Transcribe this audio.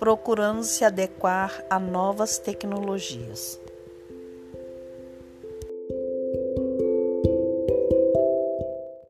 procurando se adequar a novas tecnologias.